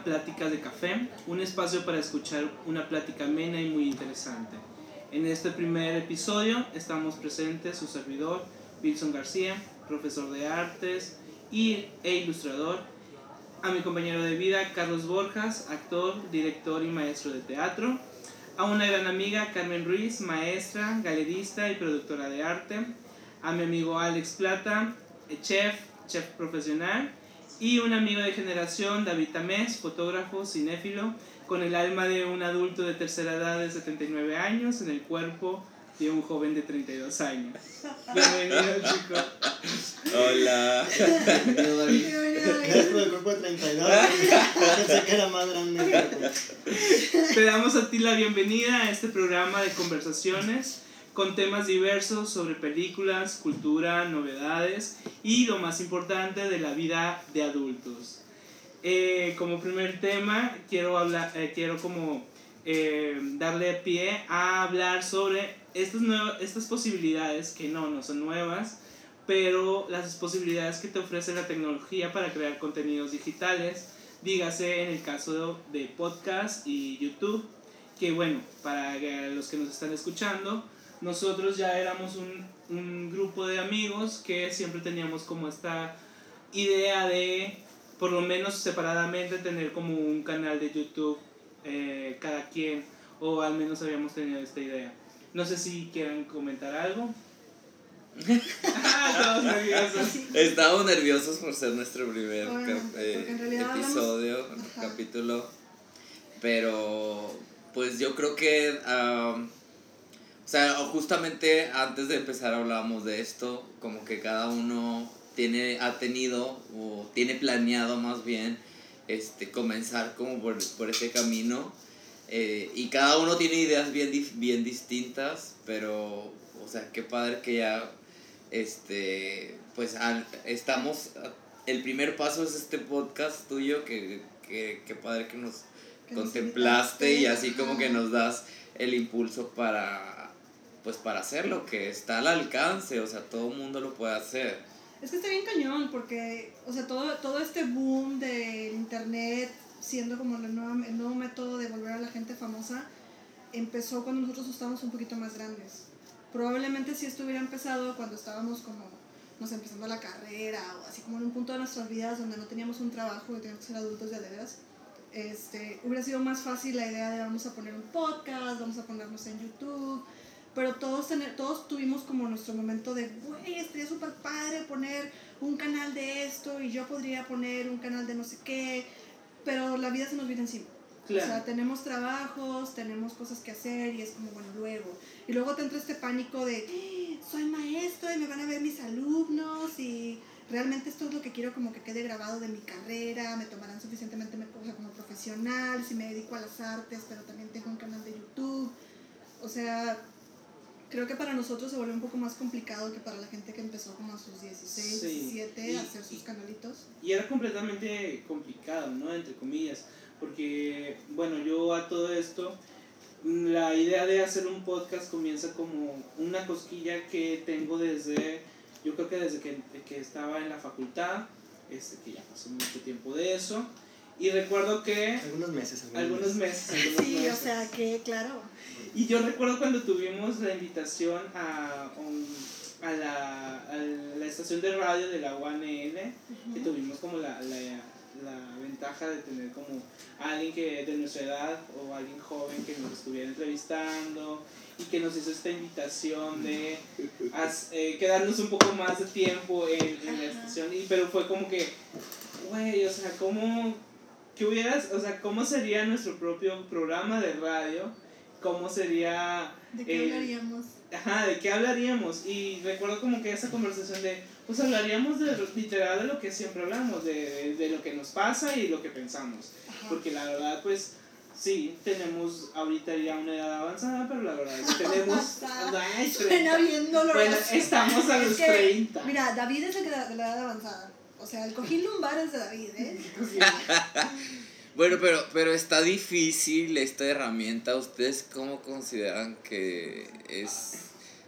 Hola, bienvenido a Pláticas de Café, un espacio para escuchar una plática amena y muy interesante. En este primer episodio estamos presentes su servidor, Wilson García, profesor de artes y, e ilustrador, a mi compañero de vida, Carlos Borjas, actor, director y maestro de teatro, a una gran amiga, Carmen Ruiz, maestra, galerista y productora de arte, a mi amigo Alex Plata, chef, chef profesional, y un amigo de generación, David Tamés, fotógrafo, cinéfilo, con el alma de un adulto de tercera edad de 79 años, en el cuerpo de un joven de 32 años. Bienvenido, chico. Hola. Bienvenido, David. Gracias por el cuerpo de 32. Pensé que era más grande. Te damos a ti la bienvenida a este programa de conversaciones con temas diversos sobre películas, cultura, novedades y lo más importante de la vida de adultos. Eh, como primer tema quiero hablar, eh, quiero como eh, darle pie a hablar sobre estas, estas posibilidades que no, no son nuevas, pero las posibilidades que te ofrece la tecnología para crear contenidos digitales, dígase en el caso de podcast y YouTube, que bueno, para los que nos están escuchando, nosotros ya éramos un, un grupo de amigos que siempre teníamos como esta idea de, por lo menos separadamente, tener como un canal de YouTube eh, cada quien, o al menos habíamos tenido esta idea. No sé si quieran comentar algo. Ah, todos nerviosos. Estamos nerviosos por ser nuestro primer Bueno, cap- porque eh, episodio, capítulo. Pero, pues yo creo que. am, o sea, justamente antes de empezar hablábamos de esto, como que cada uno tiene, ha tenido, o tiene planeado más bien, este, comenzar como por, por ese camino. eh, y cada uno tiene ideas bien, bien distintas, pero, o sea, qué padre que ya, este, pues al- estamos, el primer paso es este podcast tuyo, que, que, qué padre que nos Que contemplaste y así como que nos das el impulso para, pues para hacerlo, que está al alcance, o sea, todo el mundo lo puede hacer. Es que está bien cañón porque, o sea, todo, todo este boom del internet siendo como la nueva, el nuevo método de volver a la gente famosa empezó cuando nosotros estábamos un poquito más grandes. Probablemente si esto hubiera empezado cuando estábamos como, no sé, empezando la carrera o así como en un punto de nuestras vidas donde no teníamos un trabajo y teníamos que ser adultos de veras, este, hubiera sido más fácil la idea de vamos a poner un podcast, vamos a ponernos en YouTube, pero todos, tener, todos tuvimos como nuestro momento de, güey, estaría súper padre poner un canal de esto y yo podría poner un canal de no sé qué, pero la vida se nos viene encima. O sea, Claro. tenemos trabajos, tenemos cosas que hacer y es como, bueno, luego. Y luego te entra este pánico de, "Ah, soy maestro y me van a ver mis alumnos y realmente esto es lo que quiero como que quede grabado de mi carrera, me tomarán suficientemente me- o sea, como profesional, si me dedico a las artes, pero también tengo un canal de YouTube. O sea, creo que para nosotros se volvió un poco más complicado que para la gente que empezó como a sus 16, Sí, 17 y- a hacer sus canalitos. Y era completamente complicado, ¿no? Entre comillas. Porque, bueno, yo a todo esto, la idea de hacer un podcast comienza como una cosquilla que tengo desde, yo creo que desde que, que estaba en la facultad, este, que ya pasó mucho tiempo de eso. Y recuerdo que Algunos meses. algunos meses, algunos Sí, o sea, que claro. Y yo recuerdo cuando tuvimos la invitación a, un- a, la, a la estación de radio de la UANL, que tuvimos como la, la, la ventaja de tener como alguien que de nuestra edad o alguien joven que nos estuviera entrevistando y que nos hizo esta invitación de as- eh, quedarnos un poco más de tiempo en, en la estación, y, pero fue como que, güey, o sea, ¿cómo, qué hubieras, o sea, cómo sería nuestro propio programa de radio? ¿Cómo sería ¿De qué Eh, hablaríamos? Ajá, ¿de qué hablaríamos? Y recuerdo como que esa conversación de, pues hablaríamos de literal de lo que siempre hablamos, de, de lo que nos pasa y lo que pensamos. Ajá. Porque la verdad, pues, sí, tenemos ahorita ya una edad avanzada, pero la verdad es que tenemos... Ay, Suena bien doloroso. Bueno, estamos a Es los que, 30. Mira, David es el que la edad avanzada. O sea, el cojín lumbar es de David, ¿eh? Bueno, pero, pero está difícil esta herramienta. ¿Ustedes cómo consideran que es?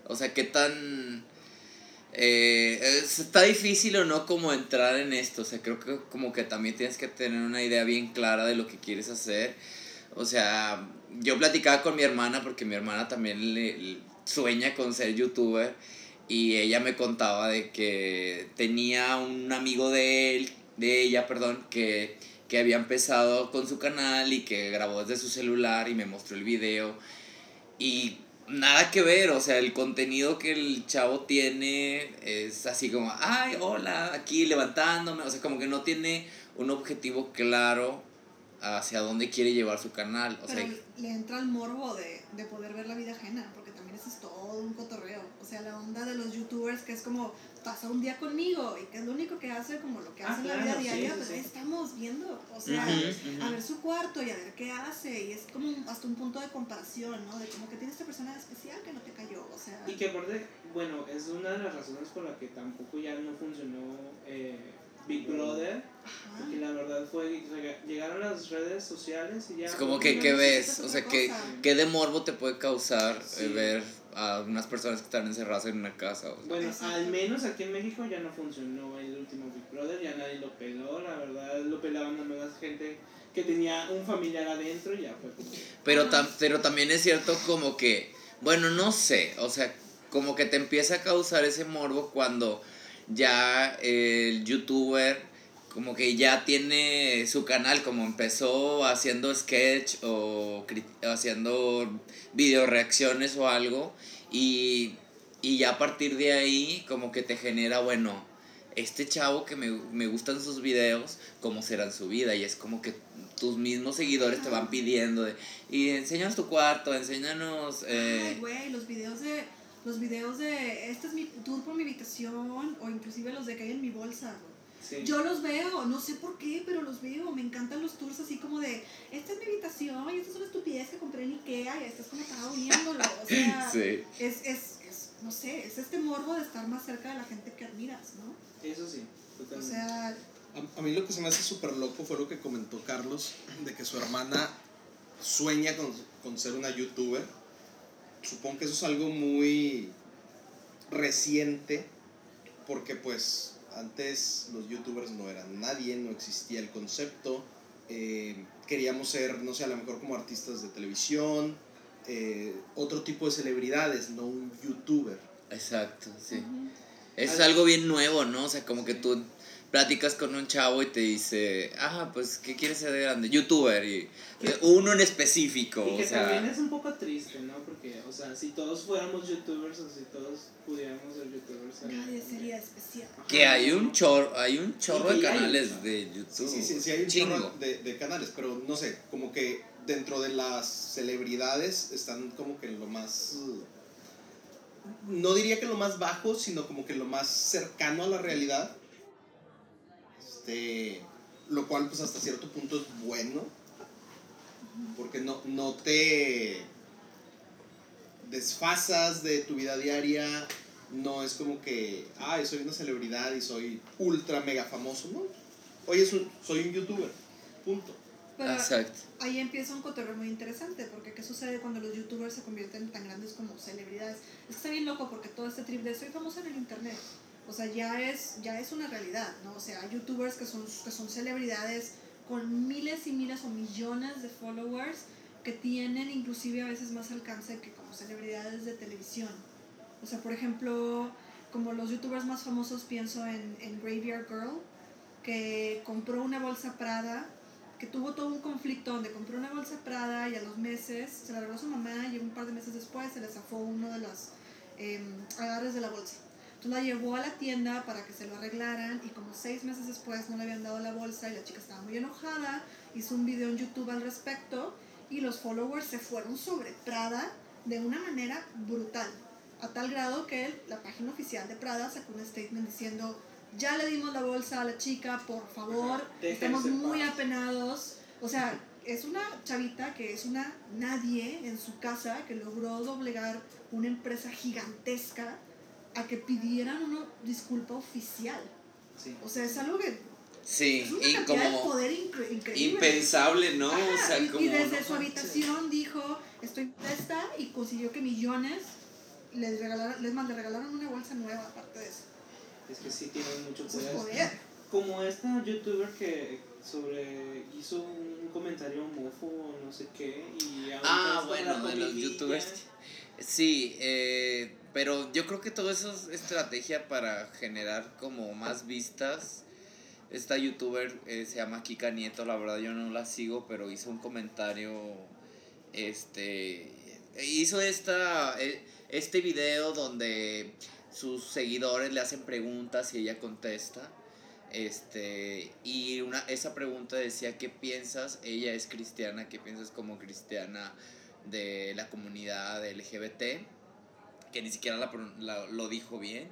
O sea, ¿qué tan eh, está difícil o no como entrar en esto, o sea, creo que como que también tienes que tener una idea bien clara de lo que quieres hacer. O sea, yo platicaba con mi hermana porque mi hermana también le, sueña con ser youtuber y ella me contaba de que tenía un amigo de él, de ella, perdón, que, que había empezado con su canal y que grabó desde su celular y me mostró el video y nada que ver, o sea, el contenido que el chavo tiene es así como, ay, hola, aquí levantándome, o sea, como que no tiene un objetivo claro hacia dónde quiere llevar su canal. O sea, le entra el morbo de, de poder ver la vida ajena, porque también es todo un cotorreo. O sea, la onda de los youtubers que es como, pasa un día conmigo y que es lo único que hace, como lo que Ah, hace en la claro, vida sí, diaria, sí, pues sí. ahí estamos viendo. O sea, a ver su cuarto y a ver qué hace. Y es como hasta un punto de comparación, ¿no? De como que tiene esta persona especial que no te cayó. O sea, Y que aparte, bueno, es una de las razones por la que tampoco ya no funcionó eh, Big Brother. Porque la verdad fue, llegaron las redes sociales y ya... es como que, ¿qué ves? es O sea, ¿qué. ¿qué de morbo te puede causar eh, Sí. ver a unas personas que están encerradas en una casa? O sea, Bueno, al menos aquí en México ya no funcionó el último Big Brother, ya nadie lo peló, la verdad lo pelaban a más gente que tenía un familiar adentro y ya fue como... Pero, tam- pero también es cierto como que, bueno, no sé, o sea, como que te empieza a causar ese morbo cuando ya el youtuber como que ya tiene su canal, como empezó haciendo sketch o haciendo video reacciones o algo y, y ya a partir de ahí como que te genera, bueno, este chavo que me, me gustan sus videos, cómo será en su vida y es como que tus mismos seguidores te van pidiendo de, y enséñanos tu cuarto, enséñanos... Ay, Eh, güey, los videos de. Los videos de. Este es mi tour por mi habitación. O inclusive los de que hay en mi bolsa. Sí. Yo los veo, no sé por qué, pero los veo. Me encantan los tours así como de, esta es mi habitación y esta es una estupidez que compré en Ikea y esta es como estaba viéndolo. O sea, sí. es, es, es, no sé, es este morbo de estar más cerca de la gente que admiras, ¿no? Eso sí, O totalmente. sea, A, a mí lo que se me hace súper loco fue lo que comentó Carlos, de que su hermana sueña con, con ser una youtuber. Supongo que eso es algo muy reciente, porque pues antes los youtubers no eran nadie, no existía el concepto. eh, queríamos ser, no sé, a lo mejor como artistas de televisión, eh, otro tipo de celebridades, no un youtuber. Exacto, sí. Eso es algo bien nuevo, ¿no? O sea, como que tú platicas con un chavo y te dice, ah, pues, ¿qué quieres ser de grande? Youtuber, y uno en específico, Y que o sea... también es un poco triste, ¿no? Porque, o sea, si todos fuéramos youtubers o si todos pudiéramos ser youtubers... nadie sería especial. Ajá. Que hay un chorro, hay un chorro de hay, canales de YouTube. sí, sí, sí hay un Chingo. chorro de, de canales, pero no sé, como que dentro de las celebridades están como que en lo más... No diría que lo más bajo, sino como que lo más cercano a la realidad. Este, lo cual pues hasta cierto punto es bueno, porque no, no te desfasas de tu vida diaria, no es como que, ay, soy una celebridad y soy ultra mega famoso, no. Oye, soy, soy un youtuber, punto. Pero Exacto. ahí empieza un cotorreo muy interesante, porque ¿qué sucede cuando los youtubers se convierten tan grandes como celebridades? Es que está bien loco porque todo este trip de soy famosa en el internet, o sea, ya es, ya es una realidad, ¿no? O sea, hay youtubers que son, que son celebridades con miles y miles o millones de followers que tienen inclusive a veces más alcance que como celebridades de televisión. O sea, por ejemplo, como los youtubers más famosos pienso en, en Graveyard Girl, que compró una bolsa Prada que tuvo todo un conflicto donde compró una bolsa Prada y a los meses se la regaló a su mamá y un par de meses después se le zafó uno de los em, agarres de la bolsa. Entonces la llevó a la tienda para que se lo arreglaran y como seis meses después no le habían dado la bolsa y la chica estaba muy enojada, hizo un video en YouTube al respecto y los followers se fueron sobre Prada de una manera brutal, a tal grado que la página oficial de Prada sacó un statement diciendo ya le dimos la bolsa a la chica, por favor, Ajá, estamos muy paz". apenados. O sea, es una chavita que es una nadie en su casa que logró doblegar una empresa gigantesca a que pidieran una disculpa oficial. Sí. O sea, es algo que Sí, es una y cantidad de como poder incre- increíble. impensable, ¿no? Ajá, o sea, y, como... y desde no su manches. habitación dijo, estoy molesta y consiguió que millones les regalaron, les, más, le regalaron una bolsa nueva aparte de eso. Es que sí tienen mucho poder. poder. Como esta youtuber que sobre hizo un comentario homófobo no sé qué y Ah, como bueno, de los youtubers. Sí, eh, pero yo creo que todo eso es estrategia para generar como más vistas. Esta youtuber eh, se llama Kika Nieto, la verdad yo no la sigo, pero hizo un comentario, este, hizo esta, eh, este video donde sus seguidores le hacen preguntas y ella contesta. Este, y una, esa pregunta decía, ¿qué piensas? Ella es cristiana, ¿qué piensas como cristiana de la comunidad LGBT? Que ni siquiera la lo dijo bien.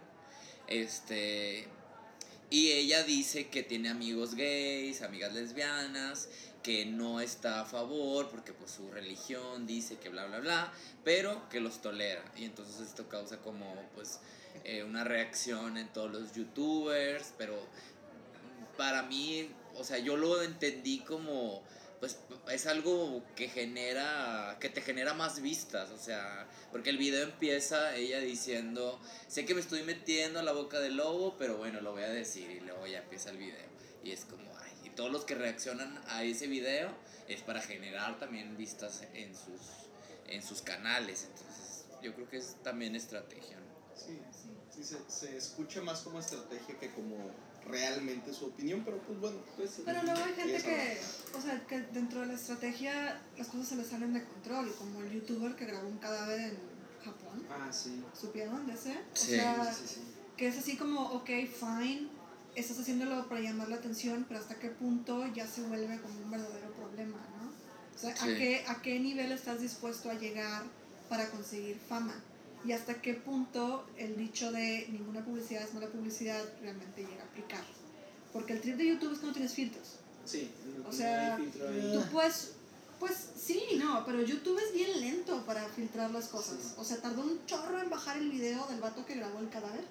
Este, y ella dice que tiene amigos gays, amigas lesbianas, que no está a favor porque pues su religión dice que bla bla bla, pero que los tolera. Y entonces esto causa como pues eh, una reacción en todos los youtubers, pero para mí, o sea, yo lo entendí como pues es algo que genera que te genera más vistas, o sea, porque el video empieza ella diciendo, sé que me estoy metiendo a la boca del lobo, pero bueno, lo voy a decir y luego ya empieza el video y es como, ay, y todos los que reaccionan a ese video es para generar también vistas en sus en sus canales, entonces yo creo que es también estrategia, ¿no? Sí, sí, se, se escucha más como estrategia que como realmente su opinión, pero pues bueno. Pues. Pero luego hay gente que, o sea, que dentro de la estrategia las cosas se les salen de control, como el youtuber que grabó un cadáver en Japón. Ah, sí. ¿Supieron de ese? O Sí, sea, Sí, sí. que es así como, ok, fine, estás haciéndolo para llamar la atención, pero hasta qué punto ya se vuelve como un verdadero problema, ¿no? O sea, ¿a, qué, ¿a qué nivel estás dispuesto a llegar para conseguir fama? Y hasta qué punto el dicho de ninguna publicidad es mala publicidad realmente llega a aplicar. Porque el trip de YouTube es que no tienes filtros. Sí, no O sea. Tú puedes, pues sí, no, pero YouTube es bien lento para filtrar las cosas. Sí. O sea, tardó un chorro en bajar el video del vato que grabó el cadáver.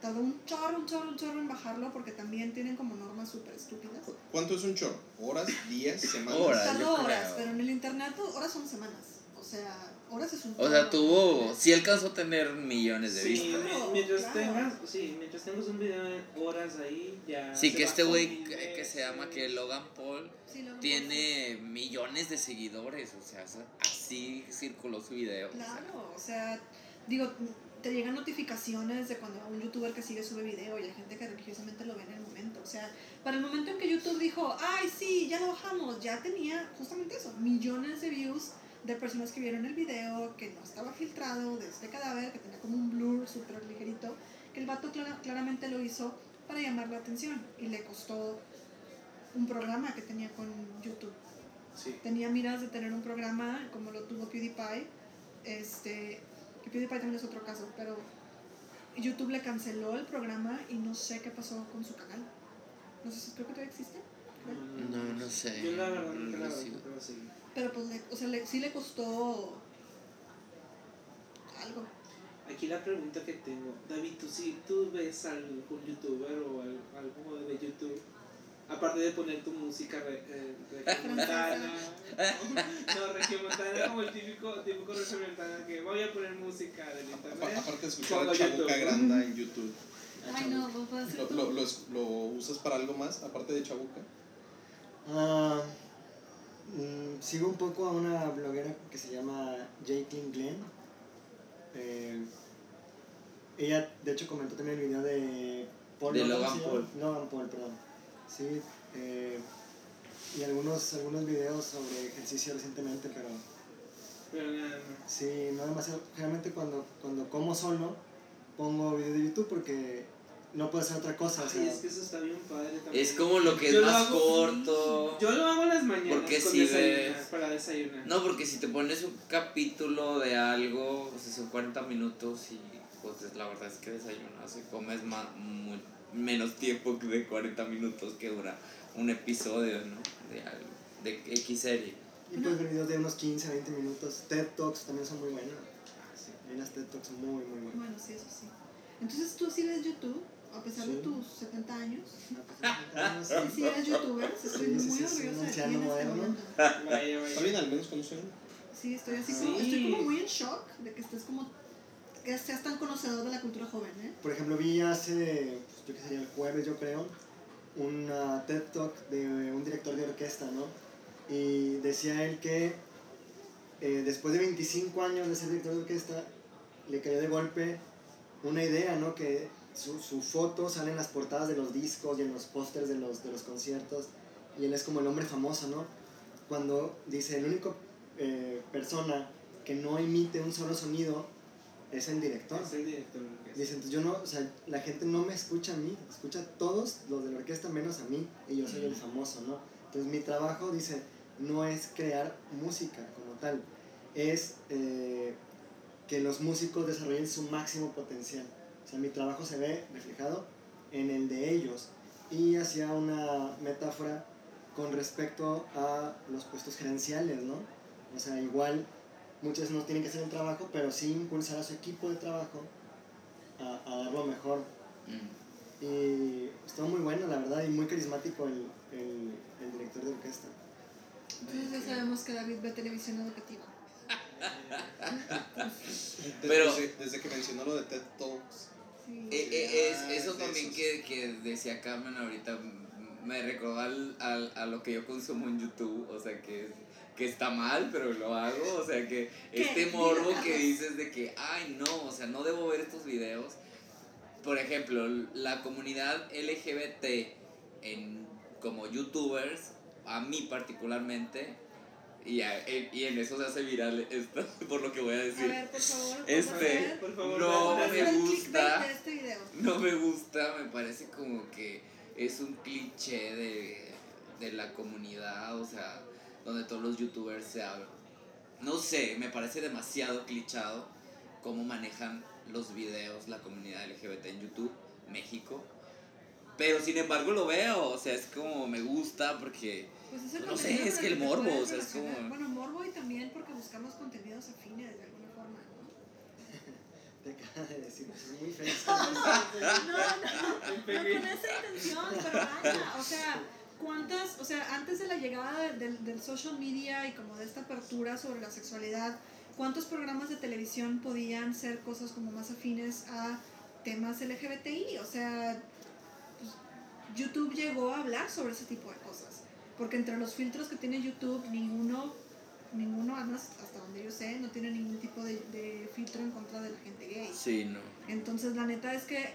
Tardó un chorro, un chorro, un chorro en bajarlo porque también tienen como normas súper estúpidas. ¿Cu- ¿Cuánto es un chorro? ¿Horas? ¿Días? ¿Semanas? Horas. Tardó horas, pero en el internet horas son semanas. O sea, O sea, tuvo, sí alcanzó a tener millones de Sí, vistas. mientras claro. tengas, sí, mientras tengas un video de horas ahí, ya. Sí, que este güey que, que se llama que. Logan Paul Sí, tiene millones de seguidores, o sea, así circuló su video. o sea. Claro, o sea, digo, te llegan notificaciones de cuando un youtuber que sigue sube video y hay gente que religiosamente lo ve en el momento. O sea, para el momento en que YouTube dijo, ay, sí, ya lo bajamos, ya tenía justamente eso, millones de views de personas que vieron el video, que no estaba filtrado, de este cadáver, que tenía como un blur súper ligerito, que el vato clara- claramente lo hizo para llamar la atención y le costó un programa que tenía con YouTube Sí. tenía miras de tener un programa como lo tuvo PewDiePie, este, que PewDiePie también es otro caso, pero YouTube le canceló el programa y no sé qué pasó con su canal. No sé si creo que todavía existe, creo. No, no sé. Yo la verdad no lo la. Pero pues le, o sea, le- sí le costó algo. Aquí la pregunta que tengo, David, ¿tú, sí, tú ves algún youtuber o al- algo de YouTube? Aparte de poner tu música re, eh, regiomontana. no, regiomontana como el típico, típico regiomontana que voy a poner música del Apa- internet. Aparte de escuchar a Chabuca. Granda en YouTube. Ay, no, vos ¿Lo, lo, lo, lo usas para algo más aparte de Chabuca? Ah, mm, sigo un poco a una bloguera que se llama Jacqueline Glenn. Eh, ella, de hecho, comentó también el video de Paul. De ¿no? ¿Cómo Logan? Paul. Logan Paul, perdón. Sí, eh, y algunos, algunos videos sobre ejercicio recientemente, pero Pero nada más. sí, no demasiado. Generalmente cuando, cuando como solo, pongo video de YouTube porque no puedo hacer otra cosa. o sea, Ay, es que eso está bien padre también. Es como lo que es lo más hago- corto. Yo lo hago las mañanas Porque con si desayunar, ves- para desayunar. No, porque si te pones un capítulo de algo, o sea, son 40 minutos y pues la verdad es que desayunas y comes más, muy, menos tiempo que de 40 minutos que dura un episodio, ¿no? De, algo, de X serie. y puedes ver videos de unos 15, 20 minutos. TED Talks también son muy buenos. Ah, sí. Hay unas TED Talks muy, muy buenas. Bueno, sí, eso sí. Entonces tú sí ves YouTube, a pesar de tus 70 años. Sí, sí eres youtuber, estoy muy orgullosa de ti anciano en este moderno. momento. Bien, al menos conocer uno. Sí, estoy así Sí. como, estoy como muy en shock de que estés como que seas tan conocedor de la cultura joven, ¿eh? Por ejemplo, vi hace, pues, yo que sería el jueves, yo creo, una TED Talk de un director de orquesta, ¿no? Y decía él que eh, después de 25 años de ser director de orquesta, le cayó de golpe una idea, ¿no? Que su, su foto sale en las portadas de los discos y en los pósters de los, de los conciertos, y él es como el hombre famoso, ¿no? Cuando dice, el único eh, persona que no emite un solo sonido es el director. Es el director. Dice, entonces yo no, o sea, la gente no me escucha a mí, escucha a todos los de la orquesta menos a mí, y yo soy el famoso, ¿no? Entonces mi trabajo, dice, no es crear música como tal, es eh, que los músicos desarrollen su máximo potencial. O sea, mi trabajo se ve reflejado en el de ellos. Y hacía una metáfora con respecto a los puestos gerenciales, ¿no? O sea, igual muchos no tienen que hacer el trabajo, pero sí impulsar a su equipo de trabajo a, a dar lo mejor. Mm. Y estuvo muy bueno, la verdad, y muy carismático el, el, el director de orquesta. Entonces ya sabemos que David ve televisión educativa. Desde, Pero- desde, desde que mencionó lo de TED Talks. Sí. Eh, eh, es- eso también esos. que, que decía Carmen ahorita m- me recordó al, al- a lo que yo consumo en YouTube, o sea que, que está mal, pero lo hago, o sea que este morbo que dices de que, ay no, o sea, no debo ver estos videos. Por ejemplo, la comunidad LGBT en, como youtubers, a mí particularmente, y, a- y en eso se hace viral esto, por lo que voy a A decir. ver, por favor, ¿cómo Este, Por favor, No, me gusta. este video? No me gusta, me parece como que es un cliché de, de la comunidad, o sea, donde todos los youtubers se hablan. No sé, me parece demasiado clichado cómo manejan los videos la comunidad LGBT en YouTube, México. Pero sin embargo lo veo, o sea, es como me gusta porque Pues No sé, es que el morbo, o sea, es como-. Bueno, morbo y también porque buscamos contenidos afines de alguna forma, ¿no? Te acaba de decir, es muy feo. No, no, no con esa intención, pero vaya, o sea, ¿cuántas, o sea, antes de la llegada de- del, del social media y como de esta apertura sobre la sexualidad, ¿cuántos programas de televisión podían ser cosas como más afines a temas LGBTI? O sea, YouTube llegó a hablar sobre ese tipo de cosas, porque entre los filtros que tiene YouTube, ninguno, ninguno, además, hasta donde yo sé, no tiene ningún tipo de, de filtro en contra de la gente gay. sí, no. Entonces, la neta es que,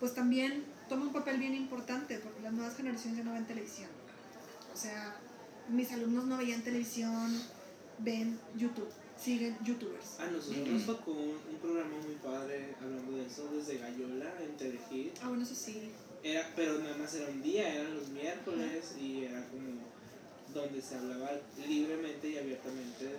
pues también toma un papel bien importante, porque las nuevas generaciones ya no ven televisión. O sea, mis alumnos no veían televisión, ven YouTube, siguen YouTubers. A nosotros nos tocó un, un programa muy padre hablando de eso desde Gallola en Telehit. Ah, bueno, eso sí. Era, pero nada más era un día, eran los miércoles y era como donde se hablaba libremente y abiertamente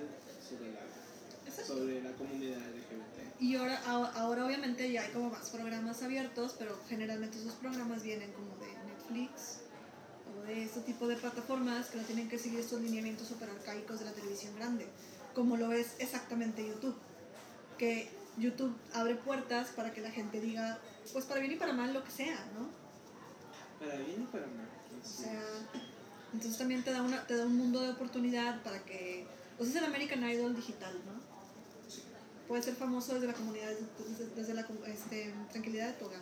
sobre la, sobre la comunidad LGBT. Y ahora, ahora obviamente ya hay como más programas abiertos, pero generalmente esos programas vienen como de Netflix o de este tipo de plataformas que no tienen que seguir estos lineamientos super arcaicos de la televisión grande, como lo es exactamente YouTube. Que YouTube abre puertas para que la gente diga, pues para bien y para mal lo que sea, ¿no? Para bien y para mal. O sea, entonces también te da, una, te da un mundo de oportunidad para que... O sea, es el American Idol digital, ¿no? Puedes ser famoso desde la comunidad, desde, desde la este, tranquilidad de tu hogar.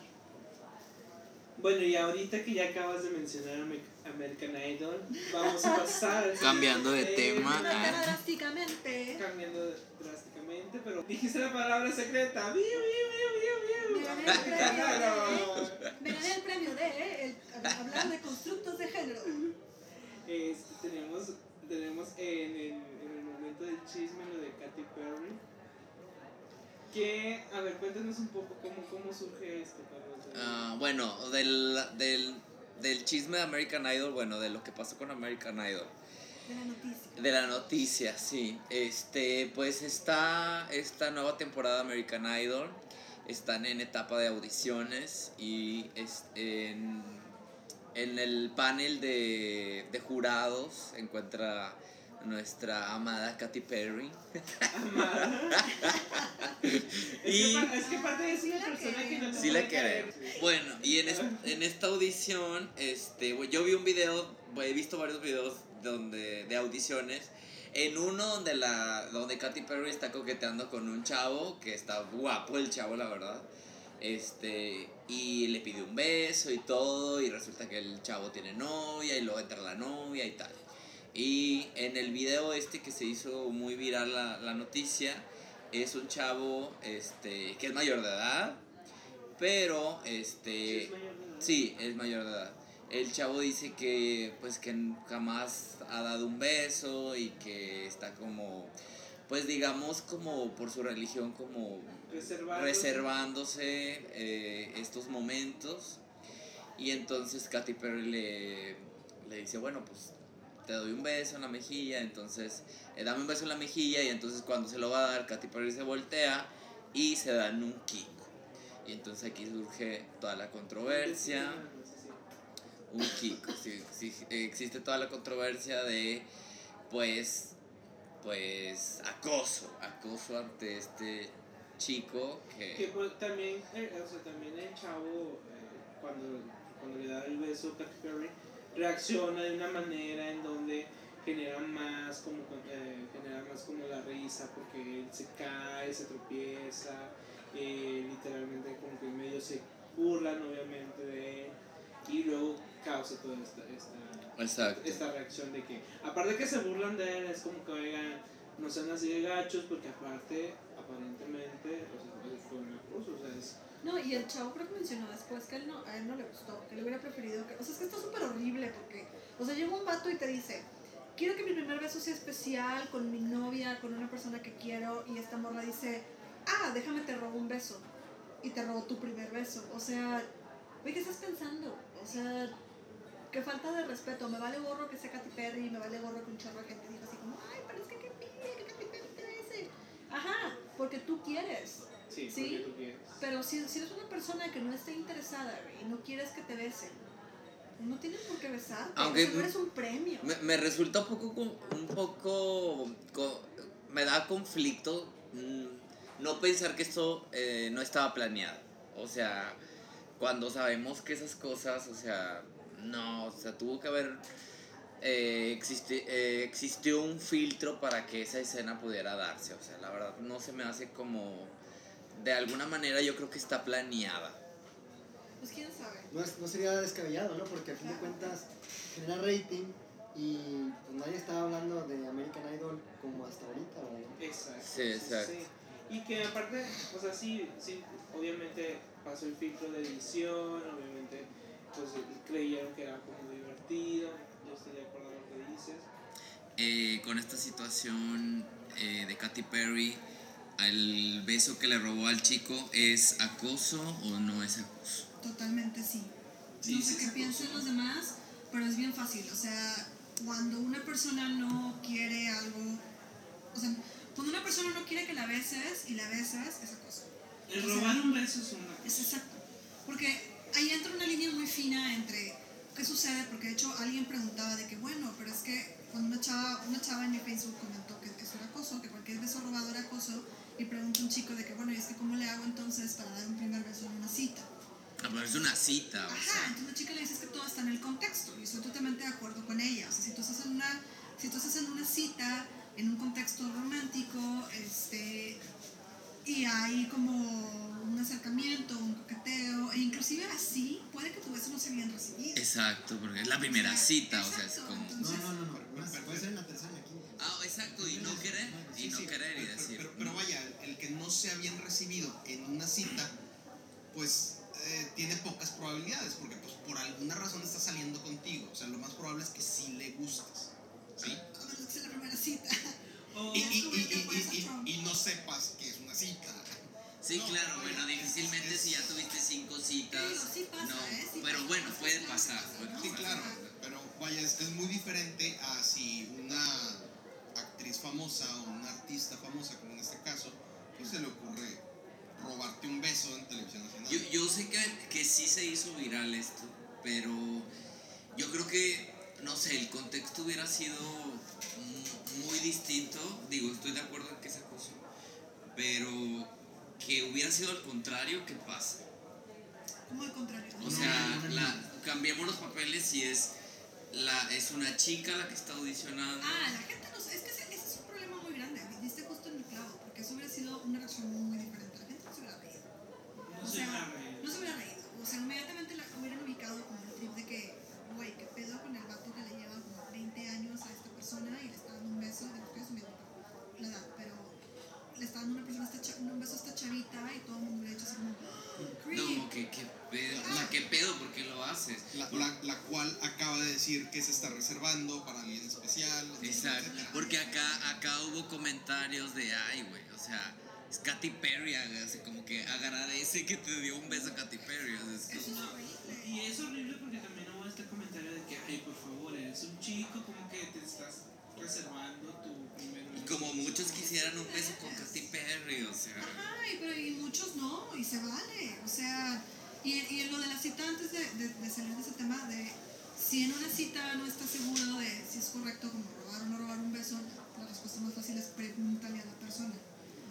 Bueno, y ahorita que ya acabas de mencionar Ame- American Idol, vamos a pasar Cambiando de tema. Te drásticamente. Cambiando drásticamente, pero dijiste la palabra secreta. ¡Viu, viu, viu, viu, viu! el premio Claro. de, me gané el premio de el- hablar de constructos de género. Este, tenemos, tenemos en el, en el momento del chisme lo de Katy Perry. Que, a ver, cuéntanos un poco cómo, cómo surge esto, Carlos. Ah, bueno, del, del, del chisme de American Idol, bueno, de lo que pasó con American Idol. De la noticia. De la noticia, sí. Este, pues está esta nueva temporada de American Idol. Están en etapa de audiciones y es- en, en el panel de, de jurados encuentra nuestra amada Katy Perry. Amada. es, Y- que, es que aparte de Sí la persona que no te Sí la queremos. Bueno, y en, es- en esta audición, este, yo vi un video, he visto varios videos donde, de audiciones En uno donde la donde Katy Perry está coqueteando con un chavo que está guapo el chavo, la verdad. Este, y le pide un beso y todo y resulta que el chavo tiene novia y luego entra la novia y tal. Y en el video este que se hizo muy viral la, la noticia es un chavo este que es mayor de edad, pero este Sí, es mayor de edad. Sí, es mayor de edad. El chavo dice que pues que jamás ha dado un beso y que está como pues digamos como por su religión como. Reservándose eh, estos momentos. Y entonces Katy Perry le, le dice bueno pues te doy un beso en la mejilla entonces eh, dame un beso en la mejilla y entonces cuando se lo va a dar Katy Perry se voltea y se dan un kick y entonces aquí surge toda la controversia. Un kick. sí, sí, existe toda la controversia de, pues, pues, acoso, acoso ante este chico Que que... pues, también, eh, o sea, también el chavo, eh, cuando, cuando le da el beso a Katy Perry, reacciona de una manera en donde genera más como eh, genera más como la risa porque él se cae, se tropieza, eh, literalmente como que medio se burlan obviamente de él y luego causa toda esta, esta, esta reacción de que, aparte que se burlan de él, es como que, oigan, no sean así de gachos, porque aparte, aparentemente, o sea, fue un acoso, o sea, es... No, y el chavo creo que mencionó después que él no, a él no le gustó, que le hubiera preferido que... O sea, es que está súper horrible porque... O sea, llega un vato y te dice, quiero que mi primer beso sea especial con mi novia, con una persona que quiero, y esta morra dice, ah, déjame te robo un beso. Y te robó tu primer beso. O sea, ¿qué estás pensando? O sea, qué falta de respeto. Me vale gorro que sea Katy Perry, me vale gorro que un chorro de gente diga así como, ay, pero que qué pide, que Katy Perry te bese. Ajá, porque tú quieres. Sí, Sí. porque tú quieres. Pero si, si eres una persona que no está interesada y no quieres que te besen, no tienes por qué besarte. Aunque- no eres un premio. Me, me resulta un poco, un poco, co- me da conflicto mm, no pensar que esto eh, no estaba planeado. O sea, cuando sabemos que esas cosas, o sea, no, o sea, tuvo que haber, eh, existe, eh, existió un filtro para que esa escena pudiera darse. O sea, la verdad no se me hace como, de alguna manera yo creo que está planeada. Pues quién sabe. No, es- no sería descabellado, ¿no? Porque a fin de cuentas genera rating y pues nadie estaba hablando de American Idol como hasta ahorita, ¿verdad? Exacto. Sí, exacto. Y que aparte, o sea, sí, sí, obviamente pasó el filtro de edición, obviamente, pues creyeron que era como divertido, yo estoy de acuerdo con lo que dices. eh, con esta situación eh, de Katy Perry, el beso que le robó al chico, ¿es acoso o no es acoso? Totalmente sí. Sí, no sé qué acoso. piensen los demás, pero es bien fácil. O sea, cuando una persona no quiere algo, o sea, cuando una persona no quiere que la beses y la besas, es acoso. El O sea, robar un beso es una Es exacto. Porque ahí entra una línea muy fina entre qué sucede, porque de hecho alguien preguntaba de que, bueno, pero es que cuando una chava, una chava en mi Facebook comentó que eso era acoso, que cualquier beso robado era acoso, y pregunta un chico de que, bueno, ¿y es que cómo le hago entonces para dar un primer beso en una cita? Ah, pero es una cita, o Ajá, sea. entonces la chica le dice es que todo está en el contexto, y estoy totalmente de acuerdo con ella. O sea, si tú estás en una, si tú estás en una cita, en un contexto romántico, este, y hay como un acercamiento, un coqueteo, e inclusive así puede que tu beso no sea bien recibido. Exacto, porque es la primera O sea, cita, o sea, es como... entonces- No, no, no, no. Puede ser en la tercera, quinta. Ah, exacto, y no querer, y no sí, querer y decir... Pero, pero vaya, el que no sea bien recibido en una cita, pues eh, tiene pocas probabilidades, porque pues por alguna razón está saliendo contigo. O sea, lo más probable es que sí le gustes. ¿Sí? A menos que sea la primera cita. O- Y, y, y, y- no sepas cita. Sí, No, claro, bueno, difícilmente es- si ya tuviste cinco citas, Digo, sí pasa, no, ¿eh? Sí pero pasa, bueno, puede pasar. Sí, pasar. claro, pero vaya, es, es muy diferente a si una actriz famosa o una artista famosa, como en este caso, pues se le ocurre robarte un beso en televisión nacional. Yo, yo sé que, que sí se hizo viral esto, pero yo creo que, no sé, el contexto hubiera sido muy distinto. Digo, estoy de acuerdo pero que hubiera sido al contrario qué pasa. ¿Cómo al contrario? O sea, no, cambiamos los papeles y es, la, es una chica la que está audicionando. Ah, la gente no sabe, es que ese, es un problema muy grande, viste justo en el clavo, porque eso hubiera sido una reacción muy diferente, la gente no se hubiera reído. No o sea, cual acaba de decir que se está reservando para alguien especial. Exacto. etcétera. Porque acá, acá hubo comentarios de, ay, güey, o sea, es Katy Perry, así como que agradece que te dio un beso a Katy Perry. o sea, es Eso como- es horrible. Y es horrible porque también hubo este comentario de que, ay, por favor, eres un chico, como que te estás reservando tu primer y como muchos quisieran un beso con Katy Perry, o sea. Ay, pero y muchos no, y se vale. O sea, y, y en lo de la cita, antes de, de, de salir de ese tema, de si en una cita no estás seguro de si es correcto como robar o no robar un beso, la respuesta más fácil es pregúntale a la persona.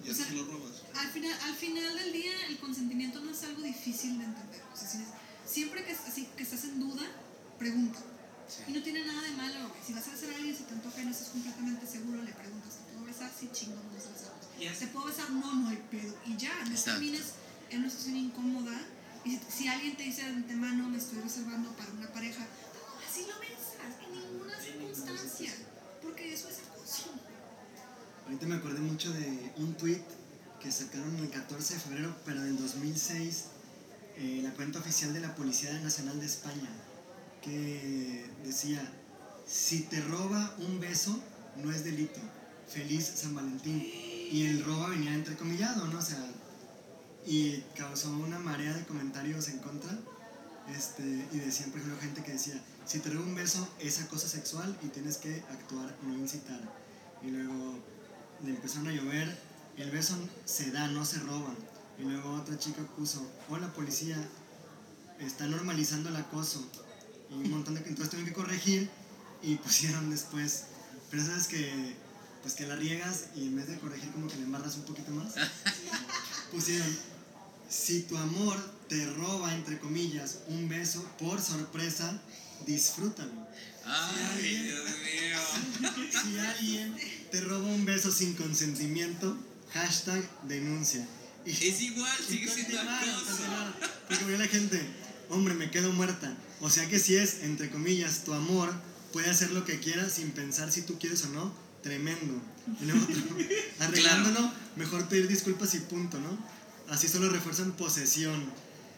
Y O así sea, lo robas. Al final, al final del día, el consentimiento no es algo difícil de entender. O sea, si- siempre que, así, que estás en duda, pregunta. Y no tiene nada de malo. Si vas a besar a alguien, si te antoja y no estás completamente seguro, le preguntas, ¿te puedo besar? Sí, chingón, vamos a besarnos. Y así- ¿Te puedo besar? No, no hay pedo. Y ya, no Exacto. termines en una situación incómoda. Y si, si alguien te dice de antemano, me estoy reservando para una pareja, así lo besas, en ninguna circunstancia. Porque eso es acoso. Ahorita me acordé mucho de un tweet que sacaron el 14 de febrero, pero del 2006, eh, la cuenta oficial de la Policía Nacional de España, que decía, si te roba un beso, no es delito. Feliz San Valentín. Y el roba venía entrecomillado, ¿no? O sea, y causó una marea de comentarios en contra. Este, y decían, por ejemplo, gente que decía, si te roba un beso es acoso sexual y tienes que actuar, no incitar. Y luego le empezaron a llover, el beso se da, no se roba. Y luego otra chica puso, hola policía, está normalizando el acoso. Y un montón de... Entonces tuvieron que corregir y pusieron después, pero sabes que, pues que la riegas y en vez de corregir como que le embarras un poquito más, pusieron, si tu amor te roba, entre comillas, un beso, por sorpresa, disfrútalo. Ay, Dios mío. Si alguien te roba un beso sin consentimiento, hashtag denuncia. Y, Es igual, y sigue siendo acoso. Porque ve la gente, hombre, me quedo muerta. O sea que si es, entre comillas, tu amor, puede hacer lo que quiera sin pensar si tú quieres o no, tremendo. Y luego otro, arreglándolo, mejor pedir disculpas y punto, ¿no? Así solo refuerzan posesión.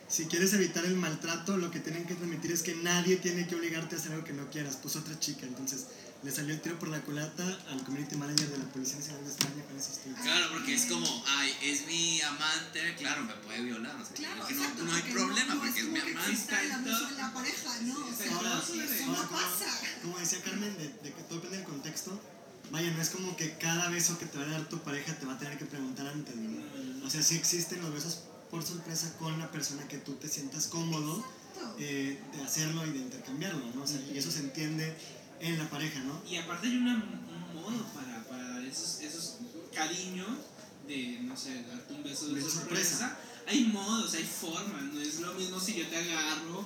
Si quieres evitar el maltrato, lo que tienen que transmitir es que nadie tiene que obligarte a hacer algo que no quieras. Puso otra chica, entonces le salió el tiro por la culata al community manager de la Policía Nacional de España con esos tweets. Claro, porque es como, ay, es mi amante, claro, me puede violar. O sea, Claro, que no, exacto, no hay problema no, porque es como mi amante. exista el abuso en la pareja, ¿no? O sea, Ahora, eso no como- pasa. Como decía Carmen, de, de que todo depende del contexto. Vaya, no es como que cada beso que te va a dar tu pareja te va a tener que preguntar antes, ¿no? O sea, sí existen los besos por sorpresa con la persona que tú te sientas cómodo eh, de hacerlo y de intercambiarlo, ¿no? O sea, y eso se entiende en la pareja, ¿no? Y aparte hay una, un modo para, para dar esos, esos cariño de, no sé, darte un beso de Beso sorpresa. sorpresa. Hay modos, hay formas, no es lo mismo si yo te agarro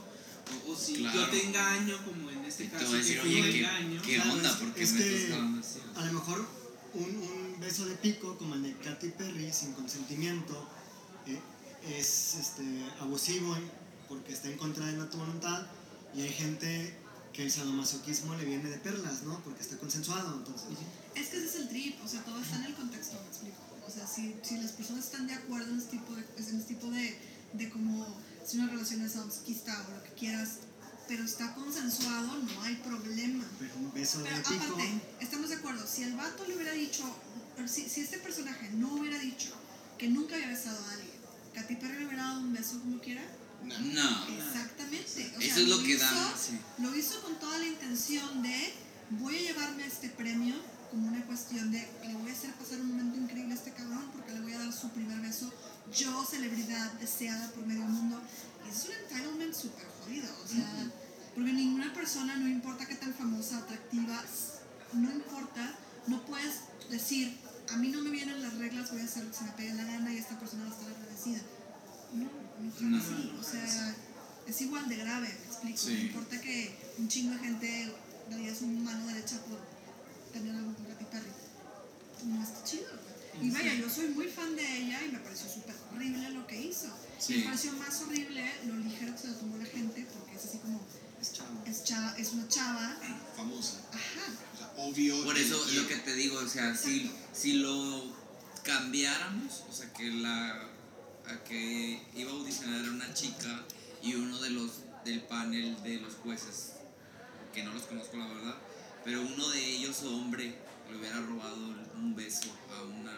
o, o si Claro. yo te engaño, como en este Y te caso voy a decir, que fue un oye, ¿qué, engaño. qué Claro, onda? ¿Por qué es me que- estás hablando así? A lo mejor un, un beso de pico como el de Katy Perry sin consentimiento eh, es este, abusivo porque está en contra de la tu voluntad y hay gente que el sadomasoquismo le viene de perlas, ¿no? Porque está consensuado, entonces. Es que ese es el trip, o sea, todo está en el contexto, me explico. O sea, si, si las personas están de acuerdo en este tipo de, en este tipo de, de como si una relación es sadomasoquista o lo que quieras, pero está consensuado, no hay problema. Pero un beso de Pero pico. aparte, estamos de acuerdo, si el vato le hubiera dicho, si, si este personaje no hubiera dicho que nunca había besado a alguien, Katy Perry le hubiera dado un beso como quiera, No. No, Exactamente. O eso sea, es lo que hizo- da. Sí. Lo hizo con toda la intención de voy a llevarme este premio como una cuestión de le voy a hacer pasar un momento increíble a este cabrón porque le voy a dar su primer beso, yo, celebridad deseada por medio mundo. Eso es un entitlement súper jodido. O sea, porque ninguna persona, no importa qué tan famosa, atractiva, no importa, no puedes decir, a mí no me vienen las reglas, voy a hacer lo que se me pegue la gana y esta persona va a estar agradecida. No, no No, así. O sea, es igual de grave, me explico. Sí. No importa que un chingo de gente le diera su mano derecha por tener algo con Katy Perry. No está chido. Y vaya, yo soy muy fan de ella y me pareció súper horrible lo que hizo. Sí. Me pareció más horrible lo ligero que se lo tomó la gente porque es así como, Es chavo. es, chava, es una chava. Famosa. Ajá. Obvio. Por eso y- lo que te digo, o sea, si, si lo cambiáramos, o sea, que la a que iba a audicionar era una chica y uno de los del panel de los jueces, que no los conozco la verdad, pero uno de ellos, hombre, le hubiera robado un beso a una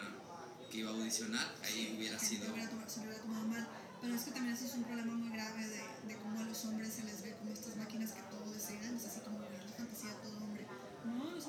que iba a audicionar, ahí hubiera sido... Se lo hubiera tomado, se lo hubiera tomado mal. Pero es que también eso es un problema muy grave de, de cómo a los hombres se les ve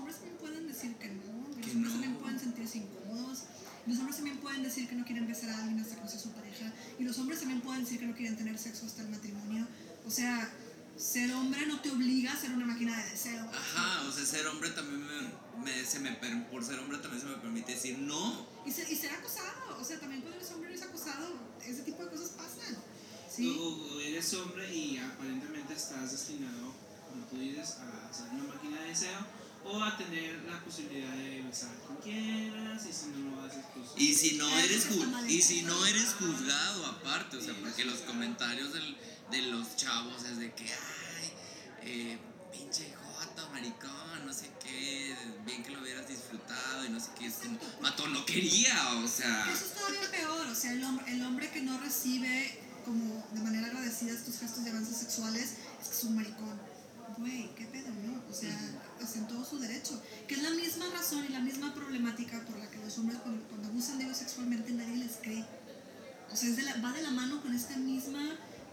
hombres también pueden decir que no. y Los Que hombres no. también pueden sentirse incómodos. Los hombres también pueden decir que no quieren besar a alguien hasta que no sea su pareja. Y los hombres también pueden decir que no quieren tener sexo hasta el matrimonio. O sea, ser hombre no te obliga a ser una máquina de deseo. Ajá, o sea, ser hombre también me, me- se me por ser hombre también se me permite decir no. Y ser, y ser acosado. O sea, también cuando eres hombre eres acosado. Ese tipo de cosas pasan. ¿sí? Tú eres hombre y aparentemente estás destinado, como tú dices, a ser una máquina de deseo o a tener la posibilidad de besar a quien quieras y si no lo haces, pues... Y si no Eso eres y si no eres juzgado aparte, o sea, porque los comentarios del- de los chavos es de que ay, eh, pinche jota, maricón, no sé qué, bien que lo hubieras disfrutado y no sé qué, es como, mato no quería, o sea, Eso es todavía peor, o sea, el hombre, el hombre que no recibe como de manera agradecida estos gestos de avances sexuales es que es un maricón. Güey, qué pedo, ¿no? O sea, está en todo su derecho. Que es la misma razón y la misma problemática por la que los hombres cuando, cuando abusan de ellos sexualmente nadie les cree. O sea, es de la- va de la mano con este mismo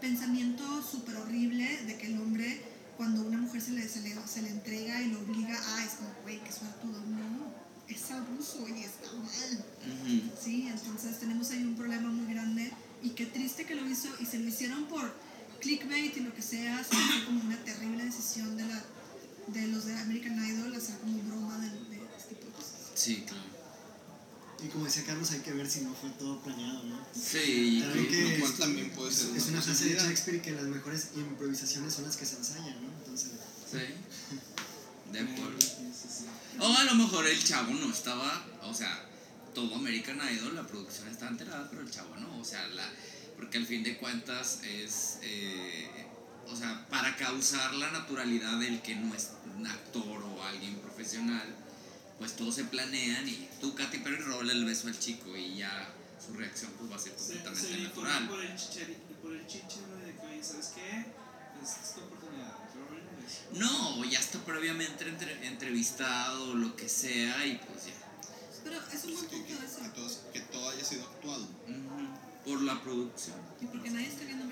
pensamiento súper horrible de que el hombre, cuando una mujer se le, se, le, se le entrega y lo obliga, ah, es como, güey, que suertudo. No, es abuso y está mal. ujú. Sí, entonces tenemos ahí un problema muy grande y qué triste que lo hizo y se lo hicieron por clickbait y lo que sea, se como una terrible decisión de, la, de los de American Idol hacer como broma de, de este tipo de cosas. sí, claro. Y como decía Carlos, hay que ver si no fue todo planeado, ¿no? Sí, También que- que Lo cual es- también puede ser Es una frase de. Shakespeare que las mejores improvisaciones son las que se ensayan, ¿no? Entonces, sí, de acuerdo. O a lo mejor el chavo no estaba, o sea, todo American Idol, la producción está enterada, pero el chavo no, o sea, la, porque al fin de cuentas es, eh, o sea, para causar la naturalidad del que no es un actor o alguien profesional, pues todos se planean y tú, Katy Perry, rola el beso al chico y ya su reacción pues va a ser Se, completamente se natural. por el por el chichero de que, oye, ¿sabes qué? Es, es tu oportunidad. No, ya está previamente entre- entrevistado o lo que sea y pues ya. Pero es un buen Que, punto que- eso. que todo, que todo haya sido actuado. Por la producción. Y porque nadie está viendo.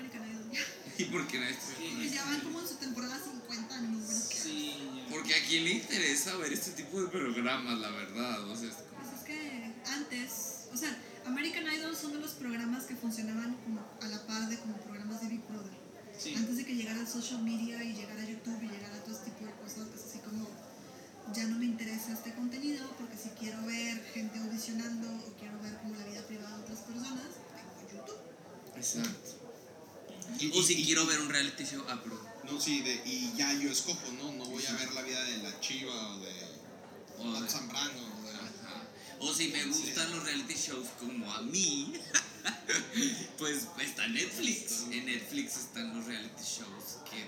Y porque no es- Y ya van como en su temporada 50, no, bueno, qué Sí. Porque a quién le interesa ver este tipo de programas, la verdad. O sea, es como- Pues es que antes, o sea, American Idol son de los programas que funcionaban como a la par de como programas de Big Brother. Sí. Antes de que llegara el social media y llegara YouTube y llegara todo este tipo de cosas, es así como, ya no me interesa este contenido porque si quiero ver gente audicionando o quiero ver como la vida privada de otras personas, tengo YouTube. Exacto. Y- O y- si y- quiero ver un reality show, ah, perdón. No, sí, de, y ya yo escojo, ¿no? No voy a ver la vida de la chiva o de O, Zambrano o de... Ajá. O si me gustan los reality shows como a mí, pues está Netflix. En Netflix están los reality shows que,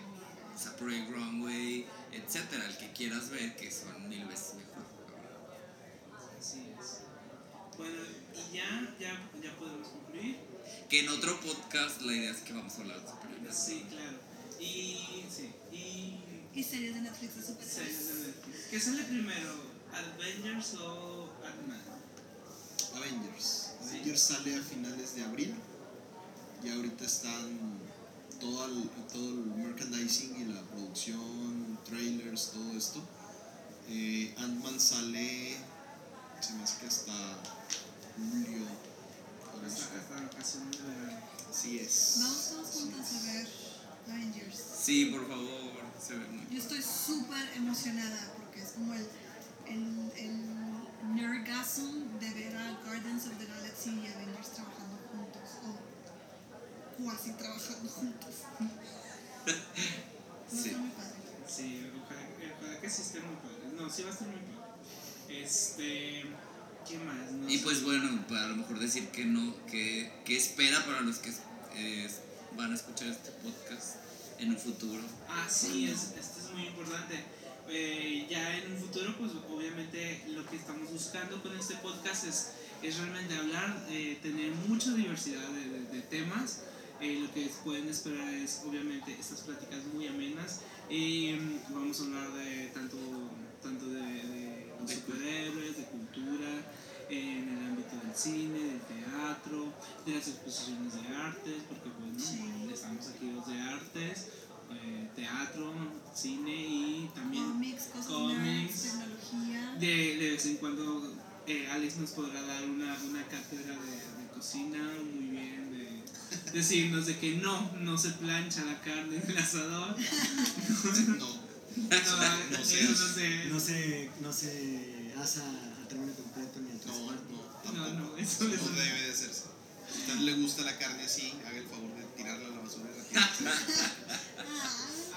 o sea, Project Runway, etcétera, el que quieras ver, que son mil veces mejor. Así es. Bueno, y ya, ya, ya podemos concluir. Que en otro podcast la idea es que vamos a hablar de superhéroes. Sí, claro. Y, sí, y Y series de Netflix de super series de Netflix. ¿Qué sale primero? ¿Avengers o Ant-Man? Avengers. Sí. Avengers sale a finales de abril. Y ahorita están todo el, todo el merchandising y la producción, trailers, todo esto. Eh, Ant-Man sale, se me hace que hasta julio. Así es. Vamos todos juntos a ver Avengers. Sí, por favor, se ve muy Yo estoy súper emocionada porque es como el, el, el nerdgasm de ver a Guardians of the Galaxy y Avengers trabajando juntos o cuasi trabajando juntos. A Sí. muy padre. Sí, ojalá, ojalá que sí esté muy padre. No, sí va a estar muy padre. Este. ¿Qué más? No Y sé. pues bueno, para a lo mejor decir que no, que, que espera para los que eh, van a escuchar este podcast en un futuro. Ah, sí, es, esto es muy importante. Eh, ya en un futuro, pues obviamente lo que estamos buscando con este podcast es, es realmente hablar, eh, tener mucha diversidad de, de- de temas. Eh, lo que pueden esperar es obviamente estas pláticas muy amenas. Eh, vamos a hablar de tanto, tanto de, de De superhéroes, de cultura, en el ámbito del cine, del teatro, de las exposiciones de artes, porque bueno, Sí. estamos aquí los de artes, eh, teatro, cine y también Cómics, cosas cómics. nerds, tecnología. de, de vez en cuando eh, Alex nos podrá dar una, una cátedra de, de cocina muy bien, de decirnos de que no, no se plancha la carne en el asador. No, No, no no sé. No se, no se asa a término completo ni a no, transport. no, No, tampoco. no, eso- no eso- debe de hacerse. Si a usted le gusta la carne así, haga el favor de tirarla a la basura y retirarse.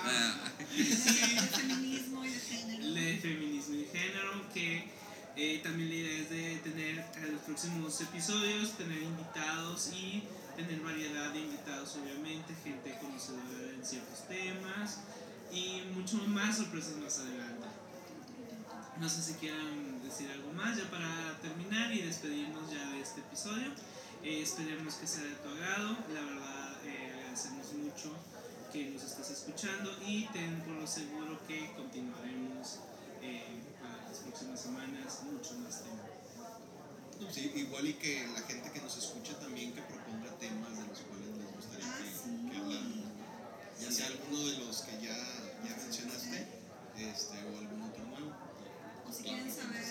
Ah, Ah, de feminismo y de género. de feminismo y género que eh, también la idea es de tener en los próximos episodios tener invitados y tener variedad de invitados obviamente gente conocedora en ciertos temas y mucho más sorpresas más adelante no sé si quieran decir algo más ya para terminar y despedirnos ya de este episodio Eh, esperemos que sea de tu agrado la verdad eh, agradecemos mucho que nos estés escuchando y ten por lo seguro que continuaremos eh, para las próximas semanas mucho más temas. Sí, igual y que la gente que nos escuche también que proponga temas de los cuales les gustaría Ah, que, sí. que habláramos. Ya sea alguno de los que ya, ya mencionaste este, o algún otro si quieren saber,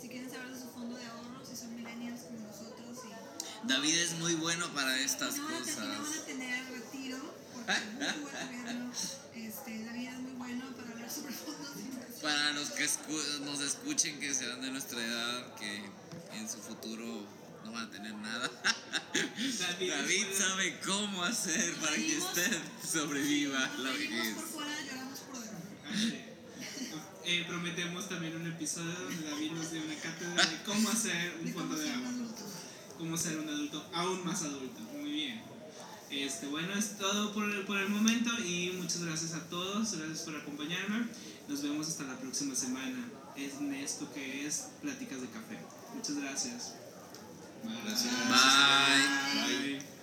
si quieren saber de su fondo de ahorro, si son millennials como nosotros y David es muy bueno para estas no van a, tener- no van cosas. a tener retiro, porque es muy buen gobierno. Este, David es muy bueno para hablar sobre fondos de inversión. Para los que escu- nos escuchen que sean de nuestra edad, que en su futuro no van a tener nada. David, David sabe cómo hacer para que usted sobreviva la vejez. por fuera, lloramos por dentro. Eh, prometemos también un episodio donde David nos dé una cátedra de cómo hacer un fondo de adulto. cómo ser un adulto aún más adulto. Muy bien. Este, bueno, es todo por el, por el momento y muchas gracias a todos, gracias por acompañarme. Nos vemos hasta la próxima semana es en esto que es Pláticas de Café. Muchas gracias. Bye. Gracias. Bye. Bye.